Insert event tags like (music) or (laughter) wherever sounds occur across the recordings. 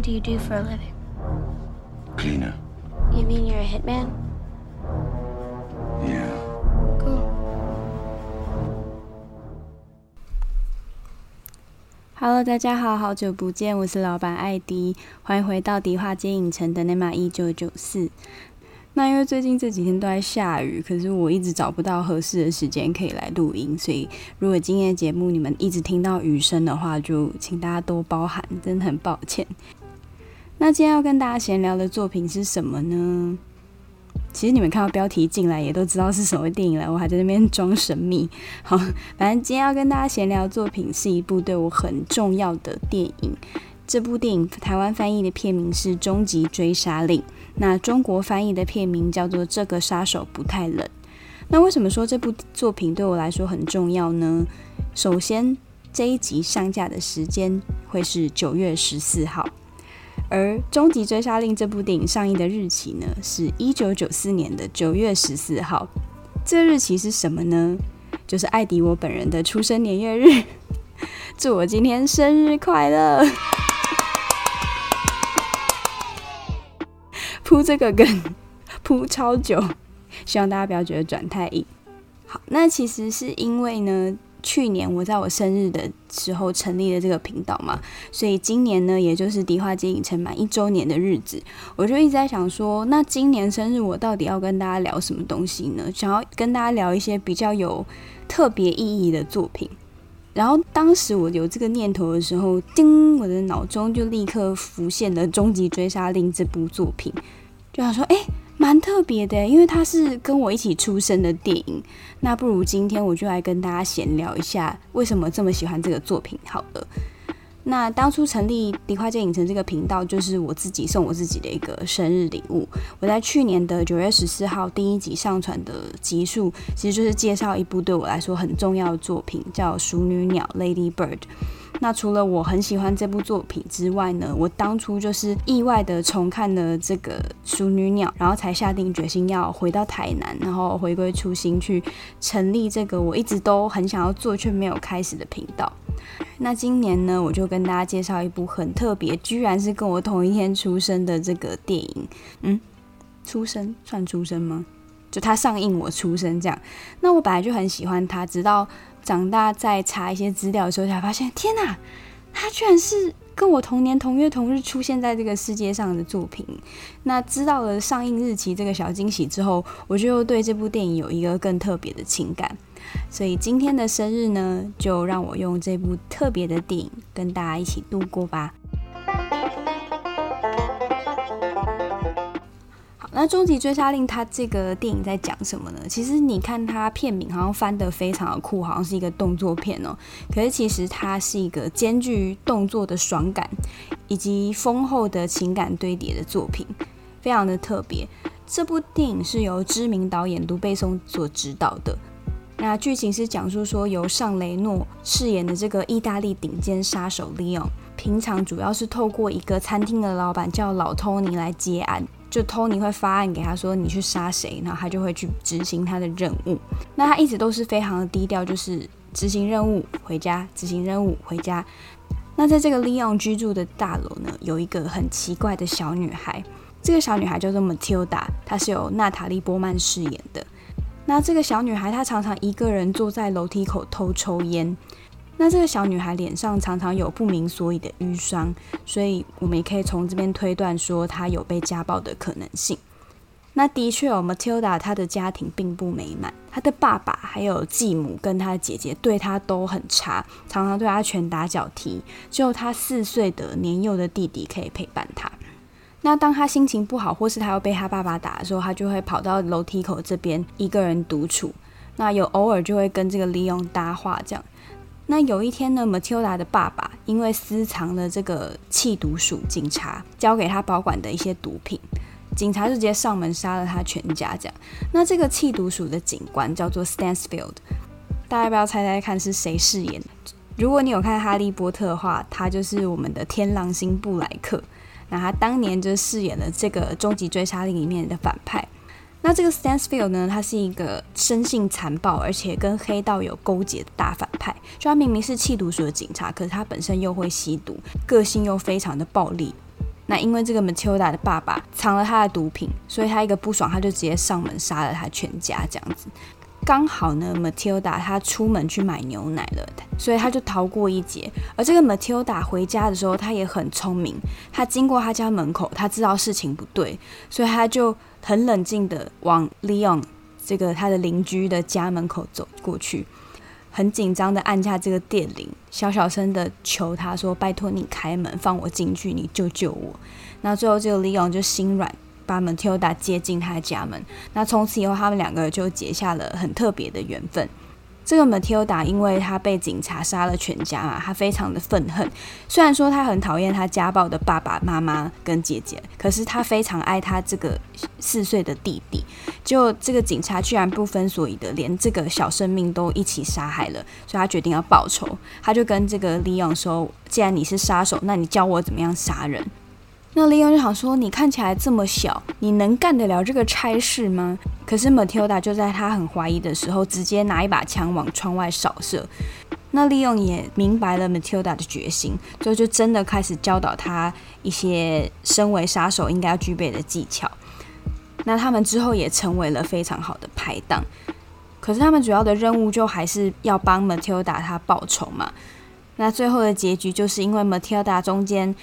Do you do for a living? Cleaner. You mean you're a hitman? Yeah. Cool. Hello，大家好，好久不见，我是老板艾迪，欢迎回到迪化街影城的 NEMA 一九九四。 那因为最近这几天都在下雨，可是我一直找不到合适的时间可以来录音，所以如果今天的节目你们一直听到雨声的话，就请大家多包涵，真的很抱歉。那今天要跟大家闲聊的作品是什么呢？其实你们看到标题进来也都知道是什么电影了，我还在那边装神秘。好，反正今天要跟大家闲聊的作品是一部对我很重要的电影。这部电影台湾翻译的片名是《终极追杀令》，那中国翻译的片名叫做《这个杀手不太冷》。那为什么说这部作品对我来说很重要呢？首先，这一集上架的时间会是九月十四号。而《终极追杀令》这部电影上映的日期呢，是一九九四年的九月十四号。这日期是什么呢？就是艾迪我本人的出生年月日。祝我今天生日快乐！铺这个梗铺超久，希望大家不要觉得转太硬。好，那其实是因为呢。去年我在我生日的时候成立了这个频道嘛，所以今年呢，也就是迪化街影城满一周年的日子，我就一直在想说，那今年生日我到底要跟大家聊什么东西呢？想要跟大家聊一些比较有特别意义的作品。然后当时我有这个念头的时候，叮，我的脑中就立刻浮现了《终极追杀令》这部作品，就想说，哎。蛮特别的，因为它是跟我一起出生的电影。那不如今天我就来跟大家闲聊一下，为什么这么喜欢这个作品。好了，那当初成立迪化街影城这个频道，就是我自己送我自己的一个生日礼物。我在去年的九月十四号第一集上传的集数，其实就是介绍一部对我来说很重要的作品，叫《熟女鸟》（Lady Bird）。那除了我很喜欢这部作品之外呢，我当初就是意外的重看了这个《淑女鸟》，然后才下定决心要回到台南，然后回归初心，去成立这个我一直都很想要做却没有开始的频道。那今年呢，我就跟大家介绍一部很特别，居然是跟我同一天出生的这个电影。嗯，出生算出生吗？就它上映我出生这样。那我本来就很喜欢它，直到。长大再查一些资料的时候，才发现天哪，他居然是跟我同年同月同日出现在这个世界上的作品。那知道了上映日期这个小惊喜之后，我就对这部电影有一个更特别的情感。所以今天的生日呢，就让我用这部特别的电影跟大家一起度过吧。那《终极追杀令》它这个电影在讲什么呢？其实你看它片名好像翻得非常的酷，好像是一个动作片哦。可是其实它是一个兼具动作的爽感以及丰厚的情感堆叠的作品，非常的特别。这部电影是由知名导演卢贝松所指导的。那剧情是讲述说，由尚雷诺饰演的这个意大利顶尖杀手利昂，平常主要是透过一个餐厅的老板叫老托尼来接案。就托尼会发案给他说，你去杀谁，然后他就会去执行他的任务。那他一直都是非常的低调，就是执行任务回家，执行任务回家。那在这个利昂居住的大楼呢，有一个很奇怪的小女孩。这个小女孩叫做 Matilda，她是由娜塔莉波曼饰演的。那这个小女孩她常常一个人坐在楼梯口偷抽烟。那这个小女孩脸上常常有不明所以的淤伤，所以我们也可以从这边推断说她有被家暴的可能性。那的确哦，Matilda 她的家庭并不美满，她的爸爸还有继母跟她的姐姐对她都很差，常常对她拳打脚踢，只有她四岁的年幼的弟弟可以陪伴她。那当她心情不好，或是她要被她爸爸打的时候，她就会跑到楼梯口这边一个人独处。那有偶尔就会跟这个 Leon 搭话这样。那有一天呢，Matilda 的爸爸因为私藏了这个弃毒署警察交给他保管的一些毒品，警察就直接上门杀了他全家。这样，那这个弃毒署的警官叫做 Stansfield，大家不要猜猜看是谁饰演？如果你有看《哈利波特》的话，他就是我们的天狼星布莱克。那他当年就饰演了这个《终极追杀令》里面的反派。那这个 Stansfield 呢，他是一个生性残暴，而且跟黑道有勾结的大反派。就他明明是弃毒署的警察，可是他本身又会吸毒，个性又非常的暴力。那因为这个 Matilda 的爸爸藏了他的毒品，所以他一个不爽，他就直接上门杀了他全家这样子。刚好呢，Matilda 她出门去买牛奶了，所以他就逃过一劫。而这个 Matilda 回家的时候，他也很聪明，他经过他家门口，他知道事情不对，所以他就。很冷静的往 Leon 这个他的邻居的家门口走过去，很紧张的按下这个电铃，小小声的求他说：“拜托你开门，放我进去，你救救我。”那最后这个 Leon 就心软，把 Matilda 接进他家门。那从此以后，他们两个就结下了很特别的缘分。这个 Matilda 因为他被警察杀了全家嘛，他非常的愤恨。虽然说他很讨厌他家暴的爸爸妈妈跟姐姐，可是他非常爱他这个四岁的弟弟。就这个警察居然不分所以的，连这个小生命都一起杀害了，所以他决定要报仇。他就跟这个 Leon 说：“既然你是杀手，那你教我怎么样杀人。”那利用就想说：“你看起来这么小，你能干得了这个差事吗？”可是 Matilda 就在他很怀疑的时候，直接拿一把枪往窗外扫射。那利用也明白了 Matilda 的决心，所以就真的开始教导他一些身为杀手应该要具备的技巧。那他们之后也成为了非常好的拍档。可是他们主要的任务就还是要帮 Matilda 他报仇嘛。那最后的结局就是因为 Matilda 中间。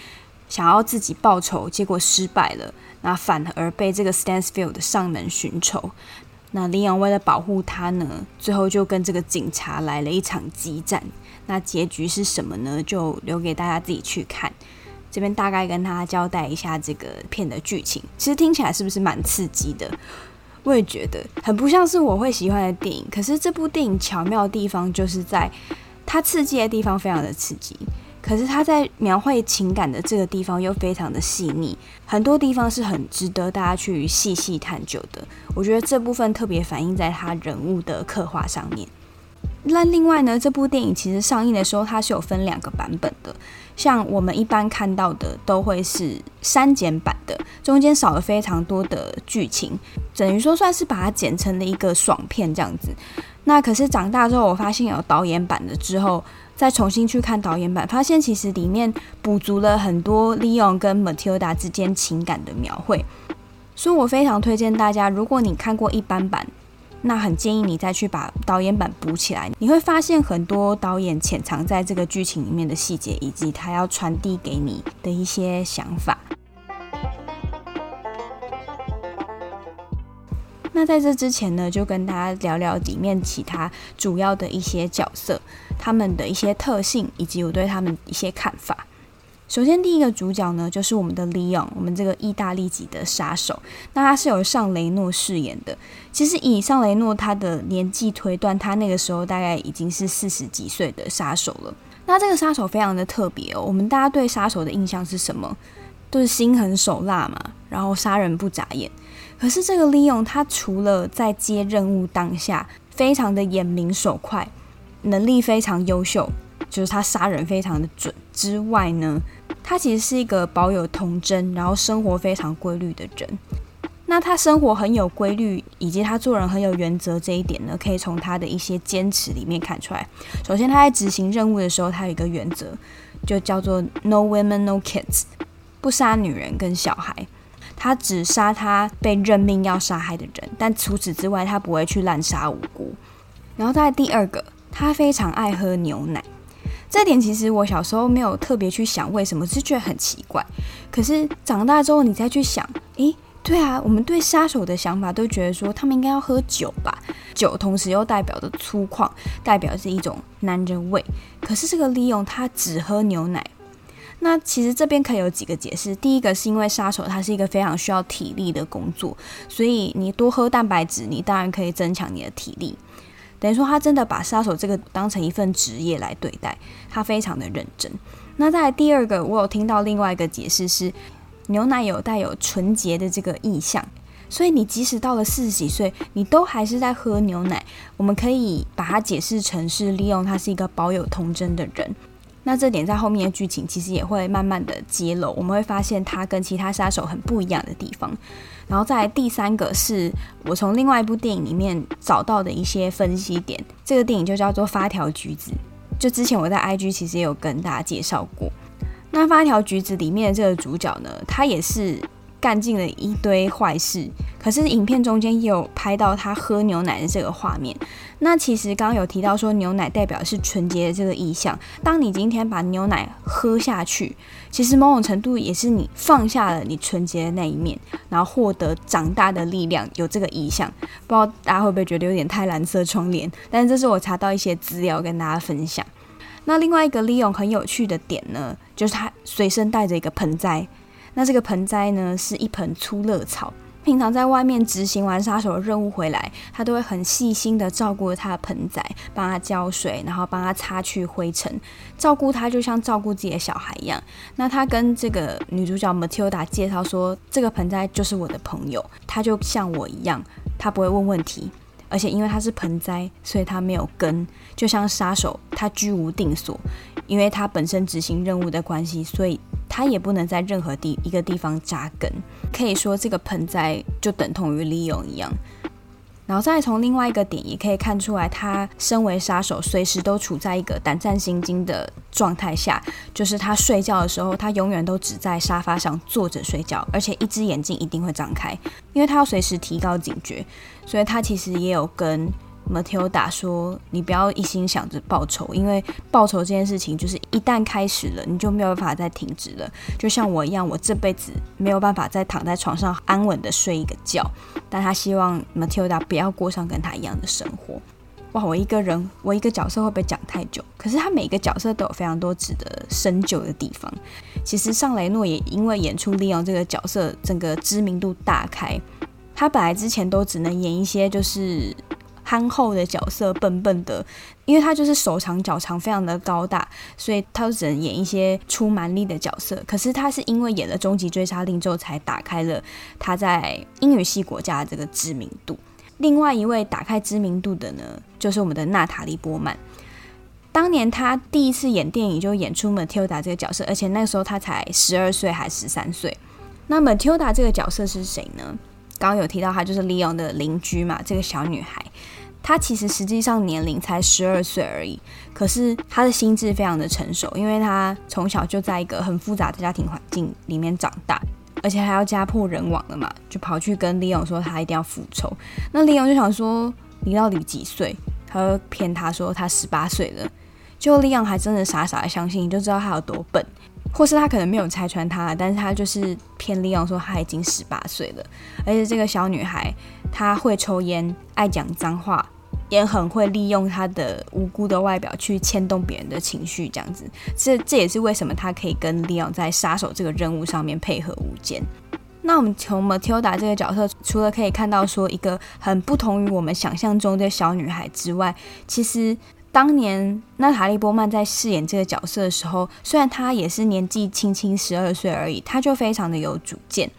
想要自己报仇，结果失败了，那反而被这个 Stansfield 上门寻仇。那林阳为了保护他呢，最后就跟这个警察来了一场激战。那结局是什么呢？就留给大家自己去看。这边大概跟大家交代一下这个片的剧情。其实听起来是不是蛮刺激的？我也觉得很不像是我会喜欢的电影。可是这部电影巧妙的地方就是在它刺激的地方非常的刺激。可是他在描绘情感的这个地方又非常的细腻，很多地方是很值得大家去细细探究的。我觉得这部分特别反映在他人物的刻画上面。那另外呢，这部电影其实上映的时候它是有分两个版本的，像我们一般看到的都会是删减版的，中间少了非常多的剧情，等于说算是把它剪成了一个爽片这样子。那可是长大之后，我发现有导演版的之后。再重新去看导演版，发现其实里面补足了很多 Leon 跟 Matilda 之间情感的描绘，所以我非常推荐大家，如果你看过一般版，那很建议你再去把导演版补起来，你会发现很多导演潜藏在这个剧情里面的细节，以及他要传递给你的一些想法。那在这之前呢，就跟大家聊聊里面其他主要的一些角色，他们的一些特性，以及我对他们一些看法。首先，第一个主角呢，就是我们的 Leon，我们这个意大利籍的杀手。那他是由尚雷诺饰演的。其实以尚雷诺他的年纪推断，他那个时候大概已经是四十几岁的杀手了。那这个杀手非常的特别哦。我们大家对杀手的印象是什么？都是心狠手辣嘛，然后杀人不眨眼。可是这个 Leon 他除了在接任务当下非常的眼明手快，能力非常优秀，就是他杀人非常的准之外呢，他其实是一个保有童真，然后生活非常规律的人。那他生活很有规律，以及他做人很有原则这一点呢，可以从他的一些坚持里面看出来。首先，他在执行任务的时候，他有一个原则，就叫做 No women, no kids，不杀女人跟小孩。他只杀他被任命要杀害的人，但除此之外，他不会去滥杀无辜。然后，再第二个，他非常爱喝牛奶。这点其实我小时候没有特别去想为什么，是觉得很奇怪。可是长大之后你再去想，诶，对啊，我们对杀手的想法都觉得说他们应该要喝酒吧，酒同时又代表着粗犷，代表是一种男人味。可是这个利用他只喝牛奶。那其实这边可以有几个解释。第一个是因为杀手他是一个非常需要体力的工作，所以你多喝蛋白质，你当然可以增强你的体力。等于说他真的把杀手这个当成一份职业来对待，他非常的认真。那再来第二个，我有听到另外一个解释是，牛奶有带有纯洁的这个意象，所以你即使到了四十几岁，你都还是在喝牛奶。我们可以把它解释成是利用他是一个保有童真的人。那这点在后面的剧情其实也会慢慢的揭露，我们会发现他跟其他杀手很不一样的地方。然后再第三个是我从另外一部电影里面找到的一些分析点，这个电影就叫做《发条橘子》，就之前我在 IG 其实也有跟大家介绍过。那《发条橘子》里面的这个主角呢，他也是。干尽了一堆坏事，可是影片中间也有拍到他喝牛奶的这个画面。那其实刚刚有提到说牛奶代表是纯洁的这个意象。当你今天把牛奶喝下去，其实某种程度也是你放下了你纯洁的那一面，然后获得长大的力量，有这个意象。不知道大家会不会觉得有点太蓝色窗帘？但是这是我查到一些资料跟大家分享。那另外一个利用很有趣的点呢，就是他随身带着一个盆栽。那这个盆栽呢，是一盆粗乐草。平常在外面执行完杀手的任务回来，他都会很细心的照顾他的盆栽，帮他浇水，然后帮他擦去灰尘，照顾他就像照顾自己的小孩一样。那他跟这个女主角 Matilda 介绍说，这个盆栽就是我的朋友，他就像我一样，他不会问问题，而且因为他是盆栽，所以他没有根，就像杀手，他居无定所，因为他本身执行任务的关系，所以。他也不能在任何地一个地方扎根，可以说这个盆栽就等同于利用一样。然后再从另外一个点也可以看出来，他身为杀手，随时都处在一个胆战心惊的状态下。就是他睡觉的时候，他永远都只在沙发上坐着睡觉，而且一只眼睛一定会张开，因为他要随时提高警觉。所以他其实也有跟。Matilda 说：“你不要一心想着报仇，因为报仇这件事情就是一旦开始了，你就没有办法再停止了。就像我一样，我这辈子没有办法再躺在床上安稳的睡一个觉。但他希望 Matilda 不要过上跟他一样的生活。哇，我一个人，我一个角色会不会讲太久？可是他每个角色都有非常多值得深究的地方。其实尚雷诺也因为演出利用这个角色，整个知名度大开。他本来之前都只能演一些就是。”憨厚的角色，笨笨的，因为他就是手长脚长，非常的高大，所以他就只能演一些出蛮力的角色。可是他是因为演了《终极追杀令》之后，才打开了他在英语系国家的这个知名度。另外一位打开知名度的呢，就是我们的娜塔莉波曼。当年他第一次演电影就演出 Matilda 这个角色，而且那时候他才十二岁还十三岁。那 Matilda 这个角色是谁呢？刚刚有提到，她就是利用的邻居嘛，这个小女孩。她其实实际上年龄才十二岁而已，可是她的心智非常的成熟，因为她从小就在一个很复杂的家庭环境里面长大，而且还要家破人亡了嘛，就跑去跟利用说他一定要复仇。那利用就想说，你到底几岁？他就骗他说他十八岁了，结果利用还真的傻傻的相信，你就知道他有多笨，或是他可能没有拆穿他，但是他就是骗利用说他已经十八岁了，而且这个小女孩她会抽烟，爱讲脏话。也很会利用他的无辜的外表去牵动别人的情绪，这样子，这这也是为什么他可以跟利昂在杀手这个任务上面配合无间。那我们从 Matilda 这个角色，除了可以看到说一个很不同于我们想象中的小女孩之外，其实当年娜塔莉波曼在饰演这个角色的时候，虽然她也是年纪轻轻十二岁而已，她就非常的有主见，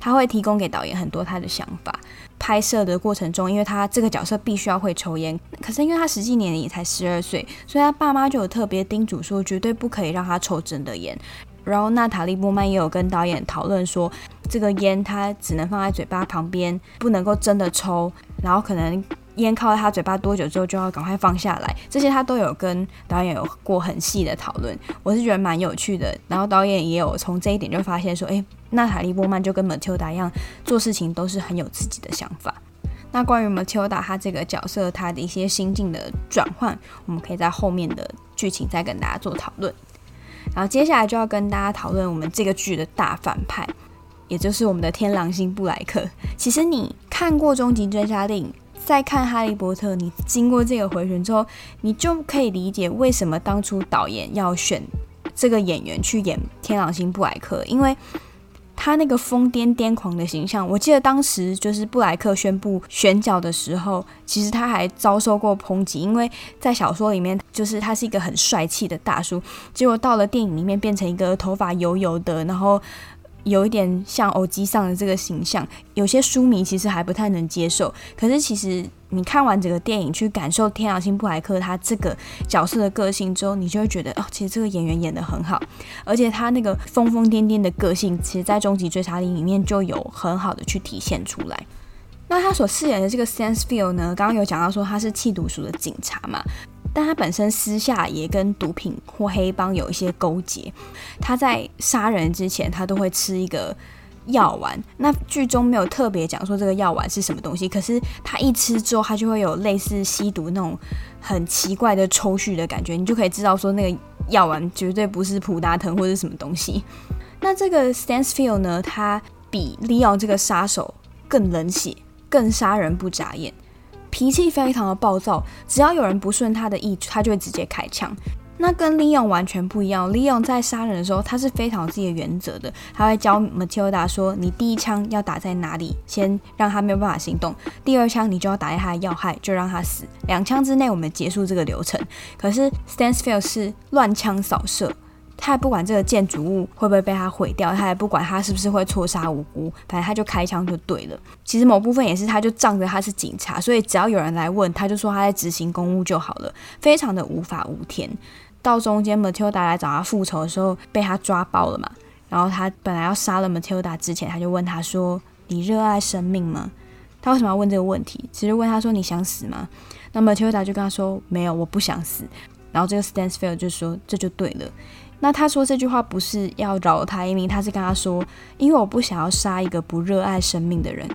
她会提供给导演很多她的想法。拍摄的过程中，因为他这个角色必须要会抽烟，可是因为他实际年龄也才十二岁，所以他爸妈就有特别叮嘱说，绝对不可以让他抽真的烟。然后娜塔莉波曼也有跟导演讨论说，这个烟他只能放在嘴巴旁边，不能够真的抽，然后可能。烟靠在他嘴巴多久之后就要赶快放下来，这些他都有跟导演有过很细的讨论，我是觉得蛮有趣的。然后导演也有从这一点就发现说，诶，娜塔莉波曼就跟马蒂尔达一样，做事情都是很有自己的想法。那关于 Matilda 她这个角色，他的一些心境的转换，我们可以在后面的剧情再跟大家做讨论。然后接下来就要跟大家讨论我们这个剧的大反派，也就是我们的天狼星布莱克。其实你看过《终极追杀令》，再看《哈利波特》，你经过这个回旋之后，你就可以理解为什么当初导演要选这个演员去演天狼星布莱克，因为。他那个疯癫癫狂的形象，我记得当时就是布莱克宣布选角的时候，其实他还遭受过抨击，因为在小说里面就是他是一个很帅气的大叔，结果到了电影里面变成一个头发油油的，然后。有一点像偶机上的这个形象，有些书迷其实还不太能接受。可是其实你看完整个电影，去感受天狼星布莱克他这个角色的个性之后，你就会觉得哦，其实这个演员演得很好，而且他那个疯疯癫癫的个性，其实在《终极追杀令》里面就有很好的去体现出来。那他所饰演的这个 Stansfield 呢，刚刚有讲到说他是气毒署的警察嘛。但他本身私下也跟毒品或黑帮有一些勾结。他在杀人之前，他都会吃一个药丸。那剧中没有特别讲说这个药丸是什么东西，可是他一吃之后，他就会有类似吸毒那种很奇怪的抽搐的感觉。你就可以知道说那个药丸绝对不是普拿疼或者什么东西。那这个 Stansfield 呢，他比 Leon 这个杀手更冷血，更杀人不眨眼。脾气非常的暴躁，只要有人不顺他的意，他就会直接开枪。那跟 Leon 完全不一样。Leon 在杀人的时候，他是非常有自己的原则的，他会教 Matilda 说：“你第一枪要打在哪里，先让他没有办法行动；第二枪你就要打在他的要害，就让他死。两枪之内我们结束这个流程。”可是 Stansfield 是乱枪扫射。他也不管这个建筑物会不会被他毁掉，他也不管他是不是会错杀无辜，反正他就开枪就对了。其实某部分也是，他就仗着他是警察，所以只要有人来问，他就说他在执行公务就好了，非常的无法无天。到中间 Matilda 来找他复仇的时候，被他抓包了嘛。然后他本来要杀了 Matilda 之前，他就问他说：“你热爱生命吗？”他为什么要问这个问题？其实问他说：“你想死吗？”那 Matilda 就跟他说：“没有，我不想死。”然后这个 Stansfield 就说：“这就对了。”那他说这句话不是要饶他一命，他是跟他说，因为我不想要杀一个不热爱生命的人。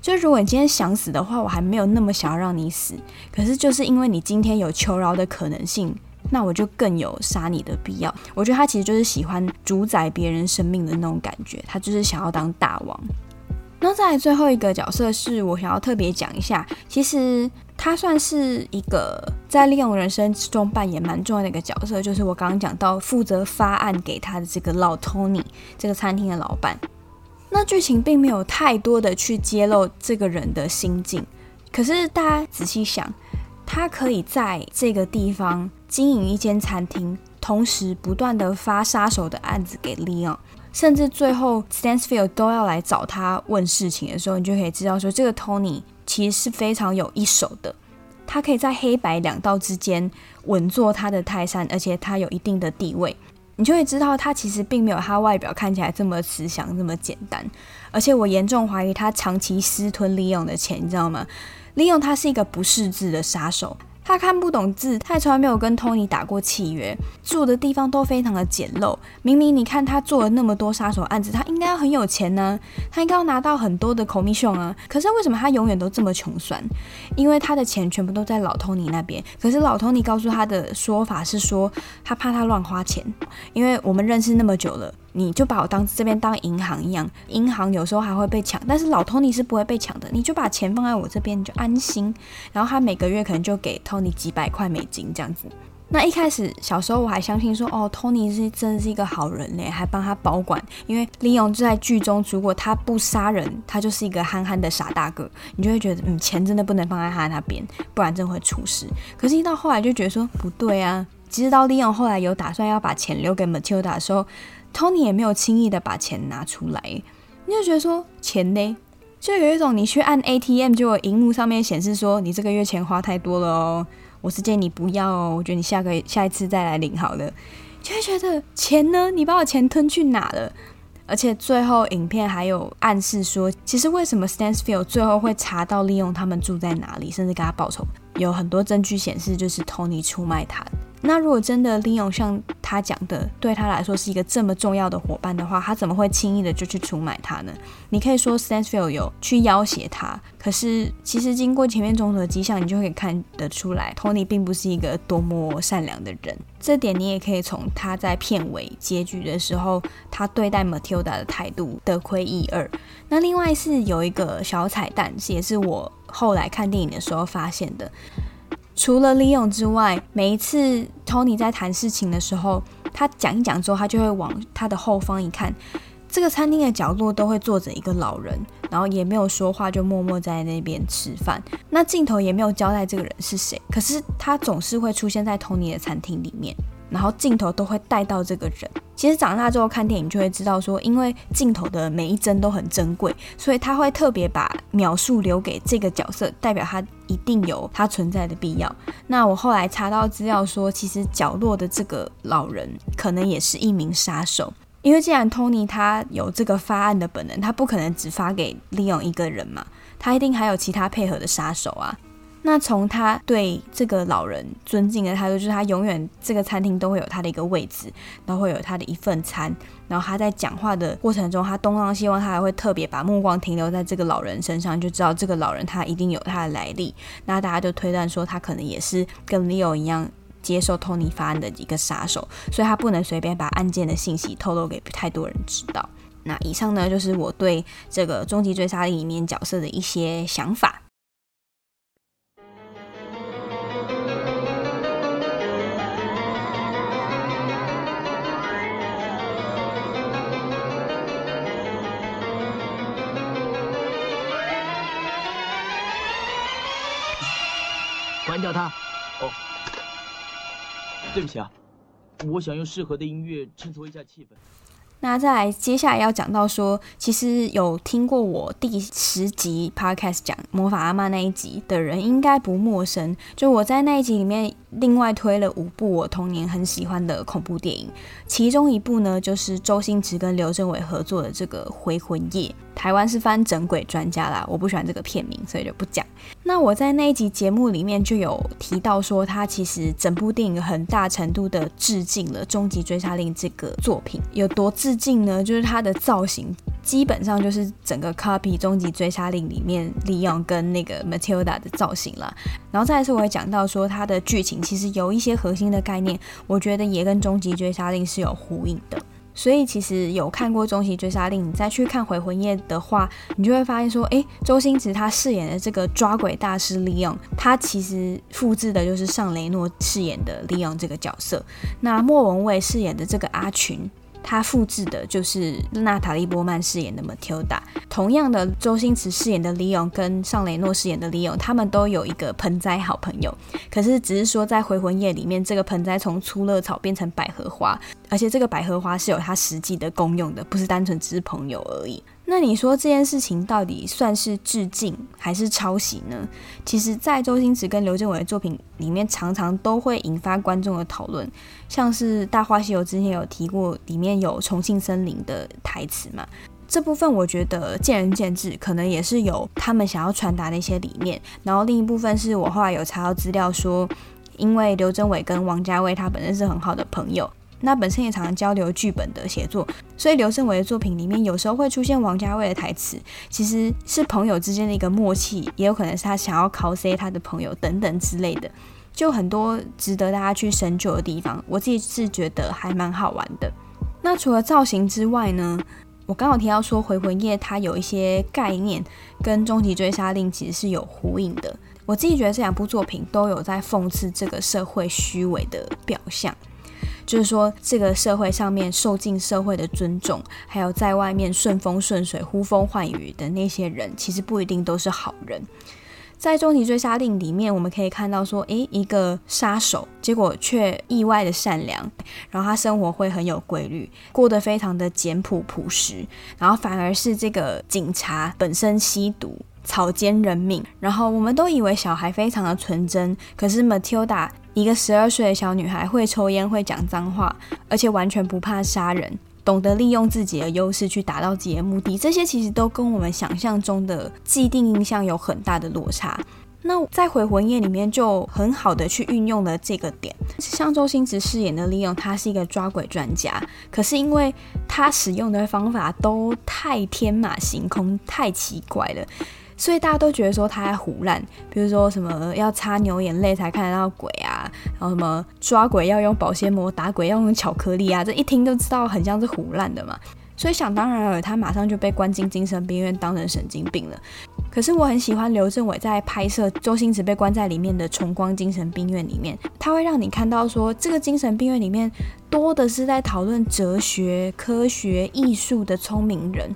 就如果你今天想死的话，我还没有那么想要让你死。可是就是因为你今天有求饶的可能性，那我就更有杀你的必要。我觉得他其实就是喜欢主宰别人生命的那种感觉，他就是想要当大王。那再来最后一个角色是我想要特别讲一下，其实他算是一个在利用人生之中扮演蛮重要的一个角色，就是我刚刚讲到负责发案给他的这个老 Tony，这个餐厅的老板。那剧情并没有太多的去揭露这个人的心境，可是大家仔细想，他可以在这个地方经营一间餐厅，同时不断的发杀手的案子给 Leon。甚至最后，Stansfield 都要来找他问事情的时候，你就可以知道说，这个 Tony 其实是非常有一手的。他可以在黑白两道之间稳坐他的泰山，而且他有一定的地位。你就会知道，他其实并没有他外表看起来这么慈祥，这么简单。而且我严重怀疑他长期私吞利用的钱，你知道吗利用他是一个不识字的杀手。他看不懂字，他也从来没有跟托尼打过契约，住的地方都非常的简陋。明明你看他做了那么多杀手案子，他应该要很有钱呢，他应该要拿到很多的 commission 啊。可是为什么他永远都这么穷酸？因为他的钱全部都在老托尼那边。可是老托尼告诉他的说法是说，他怕他乱花钱，因为我们认识那么久了。你就把我当这边当银行一样，银行有时候还会被抢，但是老托尼是不会被抢的。你就把钱放在我这边，你就安心。然后他每个月可能就给托尼几百块美金这样子。那一开始小时候我还相信说，哦，托尼是真的是一个好人嘞，还帮他保管。因为利用就在剧中，如果他不杀人，他就是一个憨憨的傻大个，你就会觉得，嗯，钱真的不能放在他那边，不然真会出事。可是，一到后来就觉得说不对啊。其实到利用后来有打算要把钱留给 Matilda 的时候。Tony 也没有轻易的把钱拿出来，你就觉得说钱呢，就有一种你去按 ATM，就有荧幕上面显示说你这个月钱花太多了哦，我是建议你不要哦，我觉得你下个下一次再来领好了，就会觉得钱呢，你把我钱吞去哪了？而且最后影片还有暗示说，其实为什么 Stansfield 最后会查到利用他们住在哪里，甚至给他报仇，有很多证据显示就是 Tony 出卖他。那如果真的利用像他讲的，对他来说是一个这么重要的伙伴的话，他怎么会轻易的就去出卖他呢？你可以说 Stansfield 有去要挟他，可是其实经过前面种种的迹象，你就可以看得出来，Tony 并不是一个多么善良的人。这点你也可以从他在片尾结局的时候，他对待 Matilda 的态度得窥一二。那另外是有一个小彩蛋，也是我后来看电影的时候发现的。除了利用之外，每一次 Tony 在谈事情的时候，他讲一讲之后，他就会往他的后方一看，这个餐厅的角落都会坐着一个老人，然后也没有说话，就默默在那边吃饭。那镜头也没有交代这个人是谁，可是他总是会出现在 Tony 的餐厅里面。然后镜头都会带到这个人。其实长大之后看电影就会知道，说因为镜头的每一帧都很珍贵，所以他会特别把描述留给这个角色，代表他一定有他存在的必要。那我后来查到资料说，其实角落的这个老人可能也是一名杀手，因为既然 Tony 他有这个发案的本能，他不可能只发给利用一个人嘛，他一定还有其他配合的杀手啊。那从他对这个老人尊敬的态度，就是他永远这个餐厅都会有他的一个位置，然后会有他的一份餐。然后他在讲话的过程中，他东张西望，他还会特别把目光停留在这个老人身上，就知道这个老人他一定有他的来历。那大家就推断说，他可能也是跟 Leo 一样接受 Tony 发案的一个杀手，所以他不能随便把案件的信息透露给太多人知道。那以上呢，就是我对这个《终极追杀令》里面角色的一些想法。关掉它。哦，对不起啊，我想用适合的音乐衬托一下气氛。那在，接下来要讲到说，其实有听过我第十集 podcast 讲魔法阿妈那一集的人，应该不陌生。就我在那一集里面，另外推了五部我童年很喜欢的恐怖电影，其中一部呢，就是周星驰跟刘镇伟合作的这个《回魂夜》。台湾是翻整鬼专家啦，我不喜欢这个片名，所以就不讲。那我在那一集节目里面就有提到说，他其实整部电影很大程度的致敬了《终极追杀令》这个作品，有多致敬呢？就是它的造型基本上就是整个 copy《终极追杀令》里面利用跟那个 Matilda 的造型啦。然后再来是我会讲到说，它的剧情其实有一些核心的概念，我觉得也跟《终极追杀令》是有呼应的。所以其实有看过《终极追杀令》，你再去看《回魂夜》的话，你就会发现说，诶，周星驰他饰演的这个抓鬼大师利用，他其实复制的就是尚雷诺饰演的利用这个角色。那莫文蔚饰演的这个阿群。他复制的就是娜塔莉波曼饰演的 Matilda，同样的，周星驰饰演的李勇跟尚雷诺饰演的李勇，他们都有一个盆栽好朋友，可是只是说在《回魂夜》里面，这个盆栽从粗乐草变成百合花，而且这个百合花是有它实际的功用的，不是单纯只是朋友而已。那你说这件事情到底算是致敬还是抄袭呢？其实，在周星驰跟刘镇伟的作品里面，常常都会引发观众的讨论。像是《大话西游》之前有提过，里面有重庆森林的台词嘛？这部分我觉得见仁见智，可能也是有他们想要传达的一些理念。然后另一部分是我后来有查到资料说，因为刘镇伟跟王家卫他本身是很好的朋友。那本身也常常交流剧本的写作，所以刘镇伟的作品里面有时候会出现王家卫的台词，其实是朋友之间的一个默契，也有可能是他想要 cos 他的朋友等等之类的，就很多值得大家去深究的地方。我自己是觉得还蛮好玩的。那除了造型之外呢，我刚好提到说《回魂夜》它有一些概念跟《终极追杀令》其实是有呼应的。我自己觉得这两部作品都有在讽刺这个社会虚伪的表象。就是说，这个社会上面受尽社会的尊重，还有在外面顺风顺水、呼风唤雨的那些人，其实不一定都是好人。在《终极追杀令》里面，我们可以看到说，诶，一个杀手，结果却意外的善良，然后他生活会很有规律，过得非常的简朴朴实，然后反而是这个警察本身吸毒。草菅人命，然后我们都以为小孩非常的纯真，可是 Matilda 一个十二岁的小女孩会抽烟，会讲脏话，而且完全不怕杀人，懂得利用自己的优势去达到自己的目的，这些其实都跟我们想象中的既定印象有很大的落差。那在《回魂夜》里面就很好的去运用了这个点。像周星驰饰演的利用他是一个抓鬼专家，可是因为他使用的方法都太天马行空、太奇怪了，所以大家都觉得说他在胡烂。比如说什么要擦牛眼泪才看得到鬼啊，然后什么抓鬼要用保鲜膜，打鬼要用巧克力啊，这一听就知道很像是胡烂的嘛。所以想当然尔，他马上就被关进精神病院，当成神经病了。可是我很喜欢刘镇伟在拍摄周星驰被关在里面的崇光精神病院里面，他会让你看到说，这个精神病院里面多的是在讨论哲学、科学、艺术的聪明人。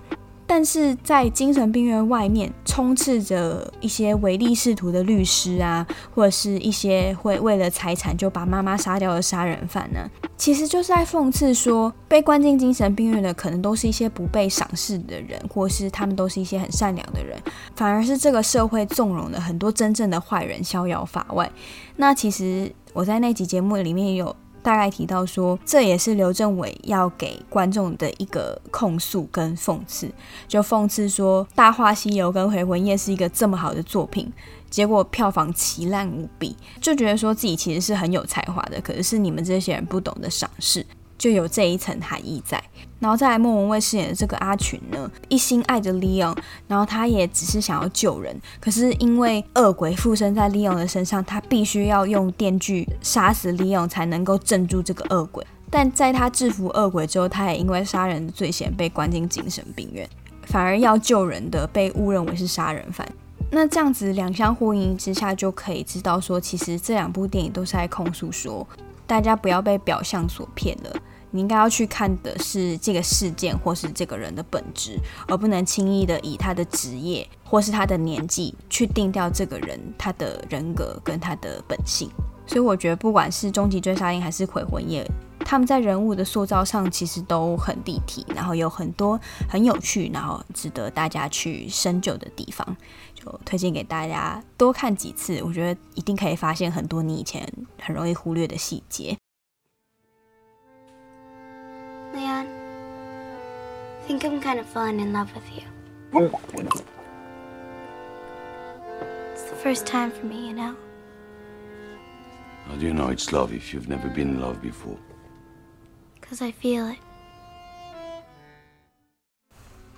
但是在精神病院外面，充斥着一些唯利是图的律师啊，或者是一些会为了财产就把妈妈杀掉的杀人犯呢，其实就是在讽刺说，被关进精神病院的可能都是一些不被赏识的人，或是他们都是一些很善良的人，反而是这个社会纵容了很多真正的坏人逍遥法外。那其实我在那集节目里面有。大概提到说，这也是刘镇伟要给观众的一个控诉跟讽刺，就讽刺说《大话西游》跟《回魂夜》是一个这么好的作品，结果票房奇烂无比，就觉得说自己其实是很有才华的，可是是你们这些人不懂得赏识。就有这一层含义在，然后再来莫文蔚饰演的这个阿群呢，一心爱着 Leon，然后他也只是想要救人，可是因为恶鬼附身在 Leon 的身上，他必须要用电锯杀死 Leon 才能够镇住这个恶鬼。但在他制服恶鬼之后，他也因为杀人的罪嫌被关进精神病院，反而要救人的被误认为是杀人犯。那这样子两相呼应之下，就可以知道说，其实这两部电影都是在控诉说。大家不要被表象所骗了，你应该要去看的是这个事件或是这个人的本质，而不能轻易的以他的职业或是他的年纪去定掉这个人他的人格跟他的本性。所以我觉得，不管是《终极追杀令》还是《回魂夜》，他们在人物的塑造上其实都很立体，然后有很多很有趣，然后值得大家去深究的地方。就推荐给大家多看几次，我觉得一定可以发现很多你以前很容易忽略的细节。I think I'm kind of falling in love with you. It's the first time for me, you know? How do you know it's love if you've never been in love before? Because I feel it.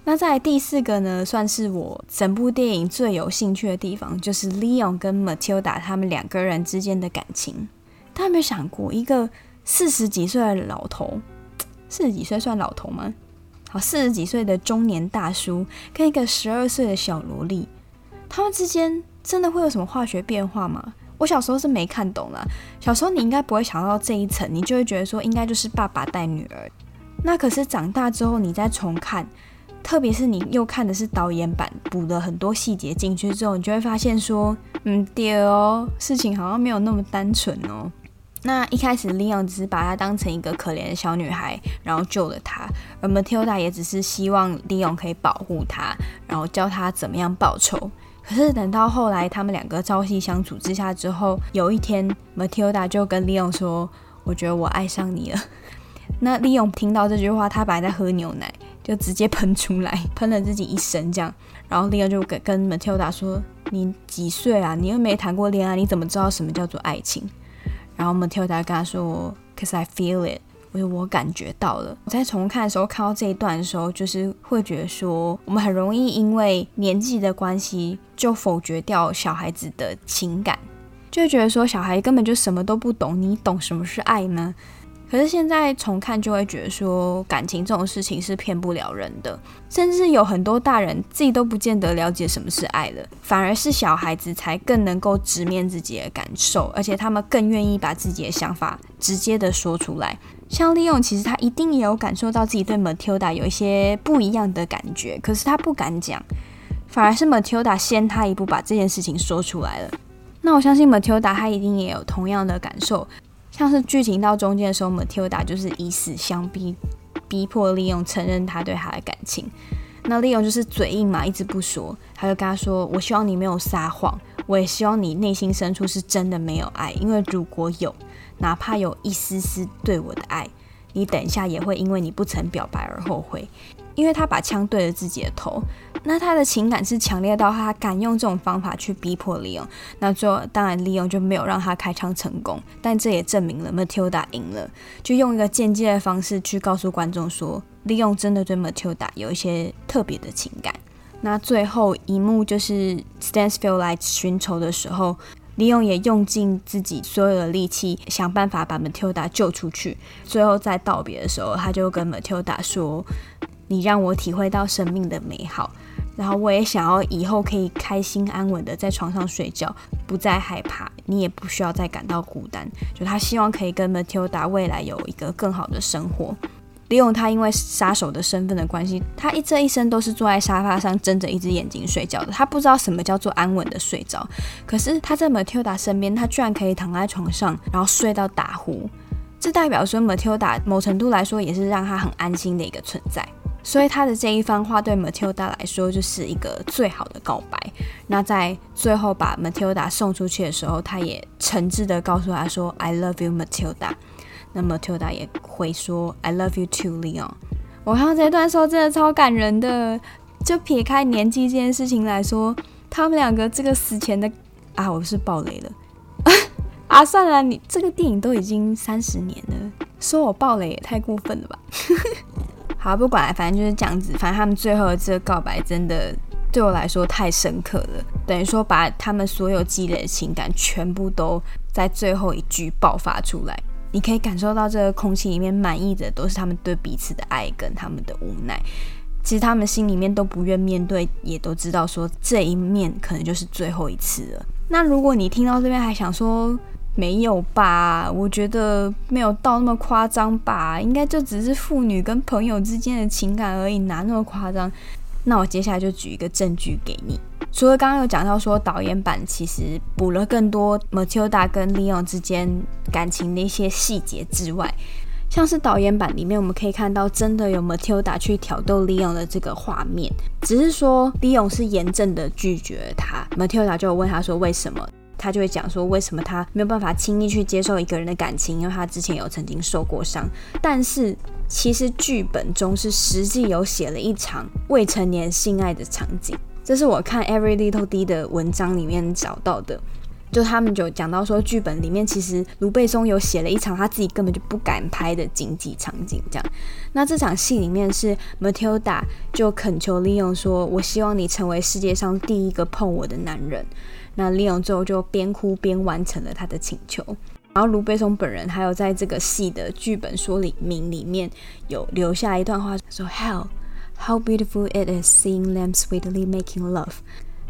那在第四个呢，算是我整部电影最有兴趣的地方，就是 Leon 跟 Matilda 他们两个人之间的感情。大家有没有想过，一个四十几岁的老头，四十几岁算老头吗？ 好，四十几岁的中年大叔跟一个十二岁的小萝莉，他们之间真的会有什么化学变化吗？我小时候是没看懂啦。小时候你应该不会想到这一层，你就会觉得说应该就是爸爸带女儿。那可是长大之后你再重看。特别是你又看的是导演版，补了很多细节进去之后，你就会发现说，嗯，对哦，事情好像没有那么单纯哦。那一开始，Leon 只是把她当成一个可怜的小女孩，然后救了她，而 Matilda 也只是希望 Leon 可以保护她，然后教她怎么样报仇。可是等到后来，他们两个朝夕相处之下之后，有一天，Matilda 就跟 Leon 说：“我觉得我爱上你了。(laughs) ”那 Leon 听到这句话，他本来在喝牛奶。就直接喷出来，(laughs) 喷了自己一身这样。然后 Leon 就跟跟 Matilda 说：“你几岁啊？你又没谈过恋爱，你怎么知道什么叫做爱情？”然后 Matilda 跟他说：“Cause I feel it，我说我感觉到了。”我在重看的时候看到这一段的时候，就是会觉得说，我们很容易因为年纪的关系就否决掉小孩子的情感，就会觉得说小孩根本就什么都不懂，你懂什么是爱吗？可是现在重看就会觉得说，感情这种事情是骗不了人的，甚至有很多大人自己都不见得了解什么是爱了，反而是小孩子才更能够直面自己的感受，而且他们更愿意把自己的想法直接的说出来。像利用其实他一定也有感受到自己对 Matilda 有一些不一样的感觉，可是他不敢讲，反而是 Matilda 先他一步把这件事情说出来了。那我相信 Matilda 他一定也有同样的感受。像是剧情到中间的时候，Matilda 就是以死相逼，逼迫利用承认他对他的感情。那利用就是嘴硬嘛，一直不说。他就跟他说：“我希望你没有撒谎，我也希望你内心深处是真的没有爱，因为如果有，哪怕有一丝丝对我的爱，你等一下也会因为你不曾表白而后悔。”因为他把枪对着自己的头。那他的情感是强烈到他敢用这种方法去逼迫利用。那最后当然利用就没有让他开枪成功，但这也证明了 Matilda 赢了，就用一个间接的方式去告诉观众说，利用真的对 Matilda 有一些特别的情感。那最后一幕就是 Stansfield 来寻仇的时候，利用也用尽自己所有的力气，想办法把 Matilda 救出去。最后在道别的时候，他就跟 Matilda 说：“你让我体会到生命的美好。”然后我也想要以后可以开心安稳的在床上睡觉，不再害怕，你也不需要再感到孤单。就他希望可以跟 Matilda 未来有一个更好的生活。利用他因为杀手的身份的关系，他一这一生都是坐在沙发上睁着一只眼睛睡觉的。他不知道什么叫做安稳的睡着。可是他在 Matilda 身边，他居然可以躺在床上，然后睡到打呼。这代表说 Matilda 某程度来说也是让他很安心的一个存在。所以他的这一番话对 Matilda 来说就是一个最好的告白。那在最后把 Matilda 送出去的时候，他也诚挚的告诉他说：“I love you, Matilda。”那 Matilda 也会说：“I love you too, Leon。”我看到这段时候真的超感人的。就撇开年纪这件事情来说，他们两个这个死前的啊，我是爆雷了 (laughs) 啊！算了，你这个电影都已经三十年了，说我爆雷也太过分了吧？(laughs) 好，不管了，反正就是这样子。反正他们最后的这个告白，真的对我来说太深刻了。等于说，把他们所有积累的情感，全部都在最后一句爆发出来。你可以感受到这个空气里面满溢的都是他们对彼此的爱跟他们的无奈。其实他们心里面都不愿面对，也都知道说这一面可能就是最后一次了。那如果你听到这边还想说，没有吧？我觉得没有到那么夸张吧，应该就只是父女跟朋友之间的情感而已，哪那么夸张？那我接下来就举一个证据给你。除了刚刚有讲到说导演版其实补了更多 Matilda 跟 Leon 之间感情的一些细节之外，像是导演版里面我们可以看到真的有 Matilda 去挑逗 Leon 的这个画面，只是说 Leon 是严正的拒绝他，Matilda 就问他说为什么？他就会讲说，为什么他没有办法轻易去接受一个人的感情，因为他之前有曾经受过伤。但是其实剧本中是实际有写了一场未成年性爱的场景，这是我看 Every Little D 的文章里面找到的。就他们就讲到说，剧本里面其实卢贝松有写了一场他自己根本就不敢拍的禁忌场景，这样。那这场戏里面是 Matilda 就恳求利用说：“我希望你成为世界上第一个碰我的男人。”那利用最后就边哭边完成了他的请求。然后卢贝松本人还有在这个戏的剧本说明里面有留下一段话说：“Hell, how beautiful it is seeing them sweetly making love。”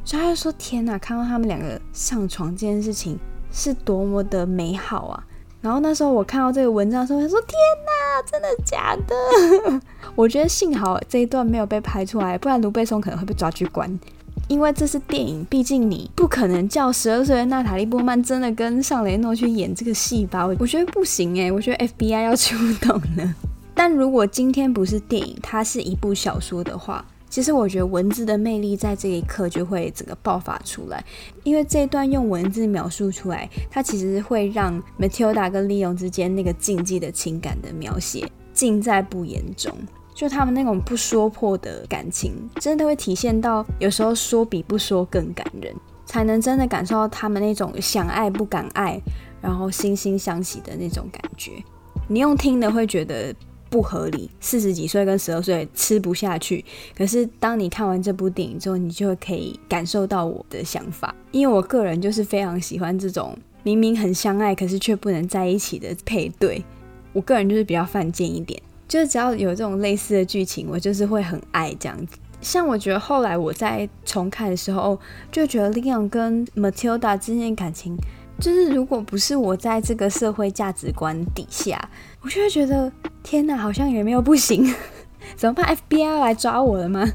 所以他就说：“天哪，看到他们两个上床这件事情是多么的美好啊！”然后那时候我看到这个文章的时候，他说：“天哪，真的假的？” (laughs) 我觉得幸好这一段没有被拍出来，不然卢贝松可能会被抓去关。因为这是电影，毕竟你不可能叫十二岁的娜塔莉波曼真的跟尚雷诺去演这个戏吧？我觉得不行诶，我觉得 FBI 要出动了。但如果今天不是电影，它是一部小说的话，其实我觉得文字的魅力在这一刻就会整个爆发出来。因为这段用文字描述出来，它其实会让 Matilda 跟利用之间那个禁忌的情感的描写尽在不言中。就他们那种不说破的感情，真的会体现到有时候说比不说更感人，才能真的感受到他们那种想爱不敢爱，然后惺惺相惜的那种感觉。你用听的会觉得不合理，四十几岁跟十二岁吃不下去。可是当你看完这部电影之后，你就可以感受到我的想法，因为我个人就是非常喜欢这种明明很相爱，可是却不能在一起的配对。我个人就是比较犯贱一点。就是只要有这种类似的剧情，我就是会很爱这样子。像我觉得后来我在重看的时候，就觉得 Leon 跟 Matilda 之间感情，就是如果不是我在这个社会价值观底下，我就会觉得天哪，好像也没有不行。(laughs) 怎么办？FBI 来抓我了吗？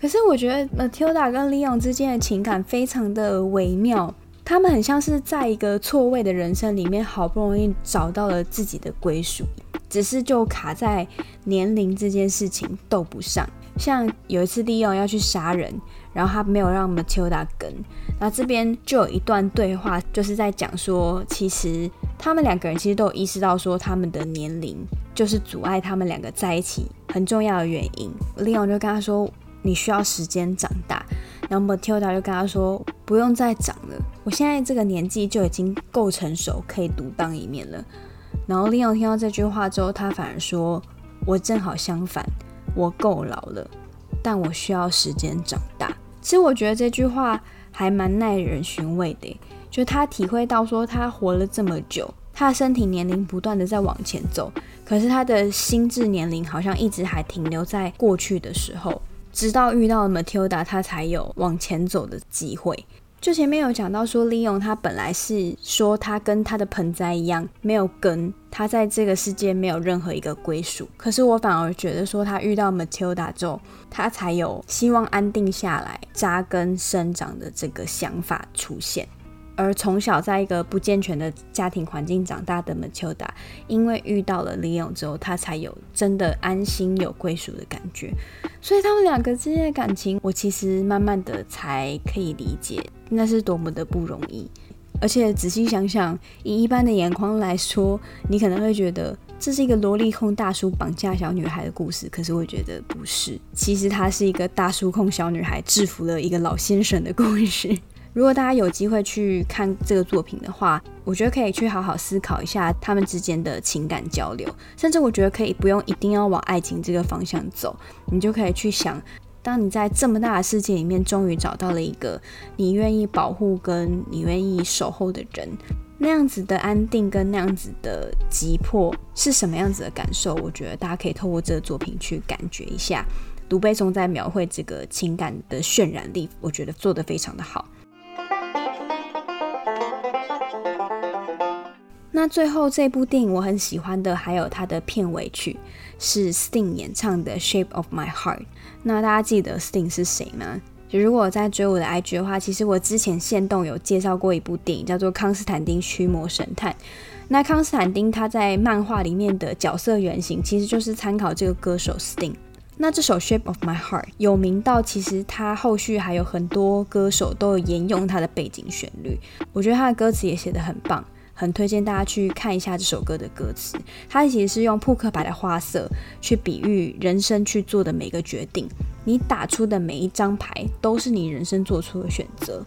可是我觉得 Matilda 跟 Leon 之间的情感非常的微妙，他们很像是在一个错位的人生里面，好不容易找到了自己的归属。只是就卡在年龄这件事情斗不上，像有一次利用要去杀人，然后他没有让 Matilda 跟，那这边就有一段对话，就是在讲说，其实他们两个人其实都有意识到说他们的年龄就是阻碍他们两个在一起很重要的原因。Leon 就跟他说：“你需要时间长大。”然后 Matilda 就跟他说：“不用再长了，我现在这个年纪就已经够成熟，可以独当一面了。”然后 Leon 听到这句话之后，他反而说：“我正好相反，我够老了，但我需要时间长大。”其实我觉得这句话还蛮耐人寻味的，就他体会到说他活了这么久。他的身体年龄不断的在往前走，可是他的心智年龄好像一直还停留在过去的时候，直到遇到了 Matilda，他才有往前走的机会。就前面有讲到说利用他本来是说他跟他的盆栽一样没有根，他在这个世界没有任何一个归属。可是我反而觉得说，他遇到 Matilda 之后，他才有希望安定下来、扎根生长的这个想法出现。而从小在一个不健全的家庭环境长大的 Matilda，因为遇到了 Leon 之后，他才有真的安心有归属的感觉。所以他们两个之间的感情，我其实慢慢的才可以理解，那是多么的不容易。而且仔细想想，以一般的眼光来说，你可能会觉得这是一个萝莉控大叔绑架小女孩的故事，可是我觉得不是。其实它是一个大叔控小女孩制服了一个老先生的故事。如果大家有机会去看这个作品的话，我觉得可以去好好思考一下他们之间的情感交流，甚至我觉得可以不用一定要往爱情这个方向走，你就可以去想，当你在这么大的世界里面，终于找到了一个你愿意保护跟你愿意守候的人，那样子的安定跟那样子的急迫是什么样子的感受？我觉得大家可以透过这个作品去感觉一下。卢贝松在描绘这个情感的渲染力，我觉得做得非常的好。那最后这部电影我很喜欢的，还有它的片尾曲是 Sting 演唱的《Shape of My Heart》。那大家记得 Sting 是谁吗？就如果在追我的 IG 的话，其实我之前限动有介绍过一部电影，叫做《康斯坦丁驱魔神探》。那康斯坦丁他在漫画里面的角色原型，其实就是参考这个歌手 Sting。那这首《Shape of My Heart》有名到，其实他后续还有很多歌手都有沿用他的背景旋律。我觉得他的歌词也写得很棒。很推荐大家去看一下这首歌的歌词，它其实是用扑克牌的花色去比喻人生去做的每个决定，你打出的每一张牌都是你人生做出的选择。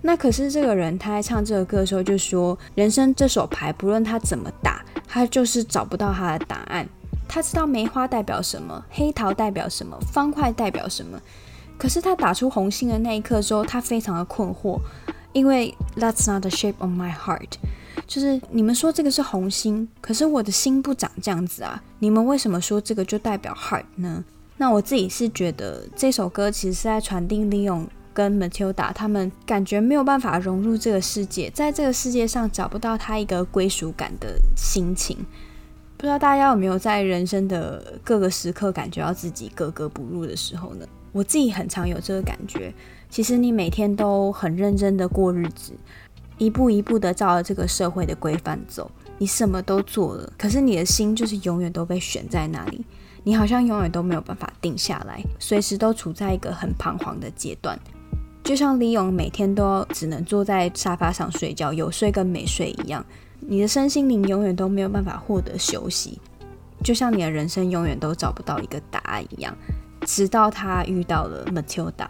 那可是这个人他在唱这个歌的时候就说，人生这手牌不论他怎么打，他就是找不到他的答案。他知道梅花代表什么，黑桃代表什么，方块代表什么，可是他打出红心的那一刻之后，他非常的困惑，因为 That's not the shape of my heart。就是你们说这个是红心，可是我的心不长这样子啊！你们为什么说这个就代表 heart 呢？那我自己是觉得这首歌其实是在传递 Leon 跟 Matilda 他们感觉没有办法融入这个世界，在这个世界上找不到他一个归属感的心情。不知道大家有没有在人生的各个时刻感觉到自己格格不入的时候呢？我自己很常有这个感觉。其实你每天都很认真的过日子。一步一步的照着这个社会的规范走，你什么都做了，可是你的心就是永远都被悬在那里，你好像永远都没有办法定下来，随时都处在一个很彷徨的阶段。就像李勇每天都只能坐在沙发上睡觉，有睡跟没睡一样，你的身心灵永远都没有办法获得休息，就像你的人生永远都找不到一个答案一样，直到他遇到了 Matilda。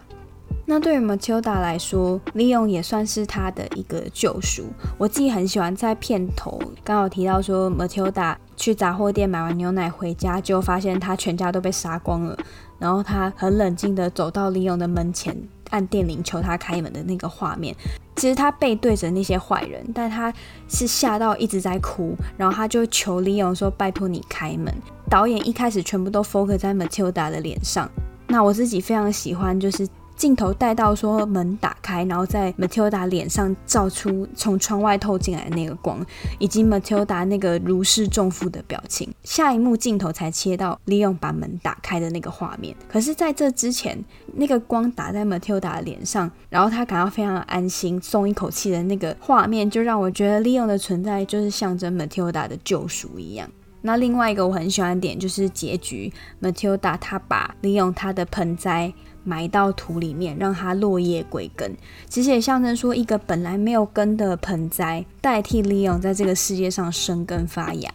那对于 Matilda 来说，Leon 也算是他的一个救赎。我自己很喜欢在片头刚好提到说，Matilda 去杂货店买完牛奶回家，就发现他全家都被杀光了。然后他很冷静地走到 Leon 的门前，按电铃求他开门的那个画面。其实他背对着那些坏人，但他是吓到一直在哭，然后他就求 Leon 说：“拜托你开门。”导演一开始全部都 focus 在 Matilda 的脸上。那我自己非常喜欢，就是。镜头带到说门打开，然后在 Matilda 脸上照出从窗外透进来的那个光，以及 Matilda 那个如释重负的表情。下一幕镜头才切到 Leon 把门打开的那个画面。可是，在这之前，那个光打在 Matilda 的脸上，然后他感到非常安心，松一口气的那个画面，就让我觉得 Leon 的存在就是象征 Matilda 的救赎一样。那另外一个我很喜欢的点就是结局，Matilda 他把 Leon 他的盆栽。埋到土里面，让它落叶归根，其实也象征说，一个本来没有根的盆栽，代替 Leon 在这个世界上生根发芽，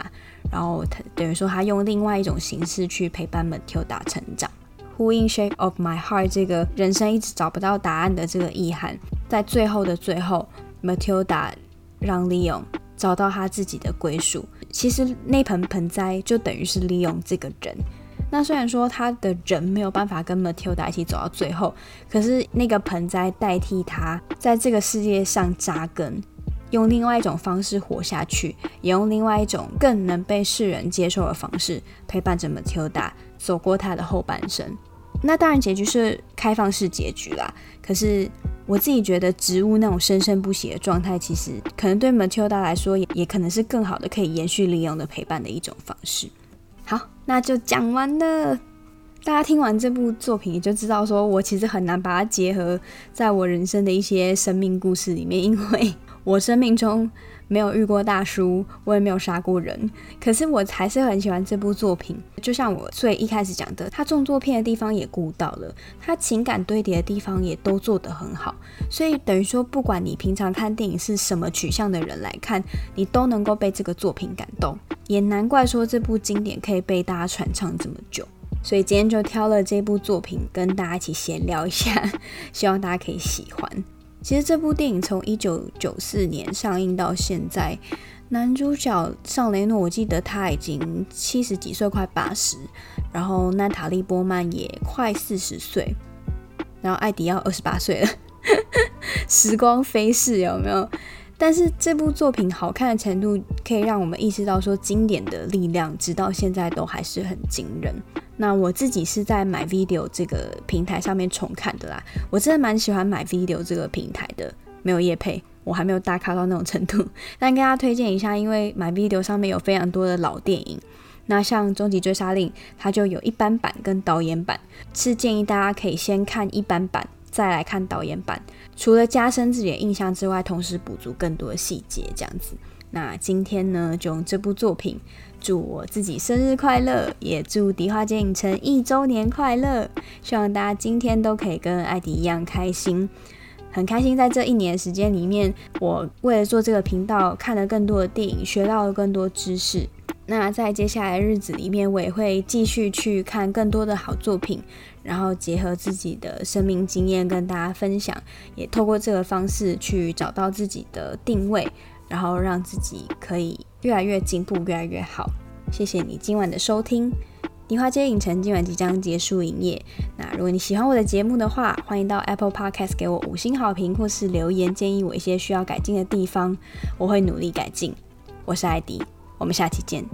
然后他等于说他用另外一种形式去陪伴 Matilda 成长。呼应 Shape of My Heart 这个人生一直找不到答案的这个遗憾，在最后的最后，Matilda 让 Leon 找到他自己的归属。其实那盆盆栽就等于是 Leon 这个人。那虽然说他的人没有办法跟 Matilda 一起走到最后，可是那个盆栽代替他在这个世界上扎根，用另外一种方式活下去，也用另外一种更能被世人接受的方式陪伴着 Matilda 走过他的后半生。那当然结局是开放式结局啦。可是我自己觉得植物那种生生不息的状态，其实可能对 Matilda 来说也也可能是更好的可以延续利用的陪伴的一种方式。好，那就讲完了。大家听完这部作品，也就知道说我其实很难把它结合在我人生的一些生命故事里面，因为我生命中没有遇过大叔，我也没有杀过人。可是我还是很喜欢这部作品。就像我最一开始讲的，他动作片的地方也顾到了，他情感堆叠的地方也都做得很好。所以等于说，不管你平常看电影是什么取向的人来看，你都能够被这个作品感动。也难怪说这部经典可以被大家传唱这么久，所以今天就挑了这部作品跟大家一起闲聊一下，希望大家可以喜欢。其实这部电影从一九九四年上映到现在，男主角尚雷诺，我记得他已经七十几岁，快八十，然后娜塔莉波曼也快四十岁，然后艾迪要二十八岁了，(laughs) 时光飞逝，有没有？但是这部作品好看的程度，可以让我们意识到说，经典的力量直到现在都还是很惊人。那我自己是在买 Video 这个平台上面重看的啦，我真的蛮喜欢买 Video 这个平台的。没有业配，我还没有大咖到那种程度，但跟大家推荐一下，因为 MyVideo 上面有非常多的老电影。那像《终极追杀令》，它就有一般版跟导演版，是建议大家可以先看一般版。再来看导演版，除了加深自己的印象之外，同时补足更多的细节，这样子。那今天呢，就用这部作品，祝我自己生日快乐，也祝迪化街影城一周年快乐。希望大家今天都可以跟艾迪一样开心，很开心在这一年时间里面，我为了做这个频道，看了更多的电影，学到了更多知识。那在接下来的日子里面，我也会继续去看更多的好作品，然后结合自己的生命经验跟大家分享，也透过这个方式去找到自己的定位，然后让自己可以越来越进步，越来越好。谢谢你今晚的收听，梨花街影城今晚即将结束营业。那如果你喜欢我的节目的话，欢迎到 Apple Podcast 给我五星好评，或是留言建议我一些需要改进的地方，我会努力改进。我是艾迪。我们下期见。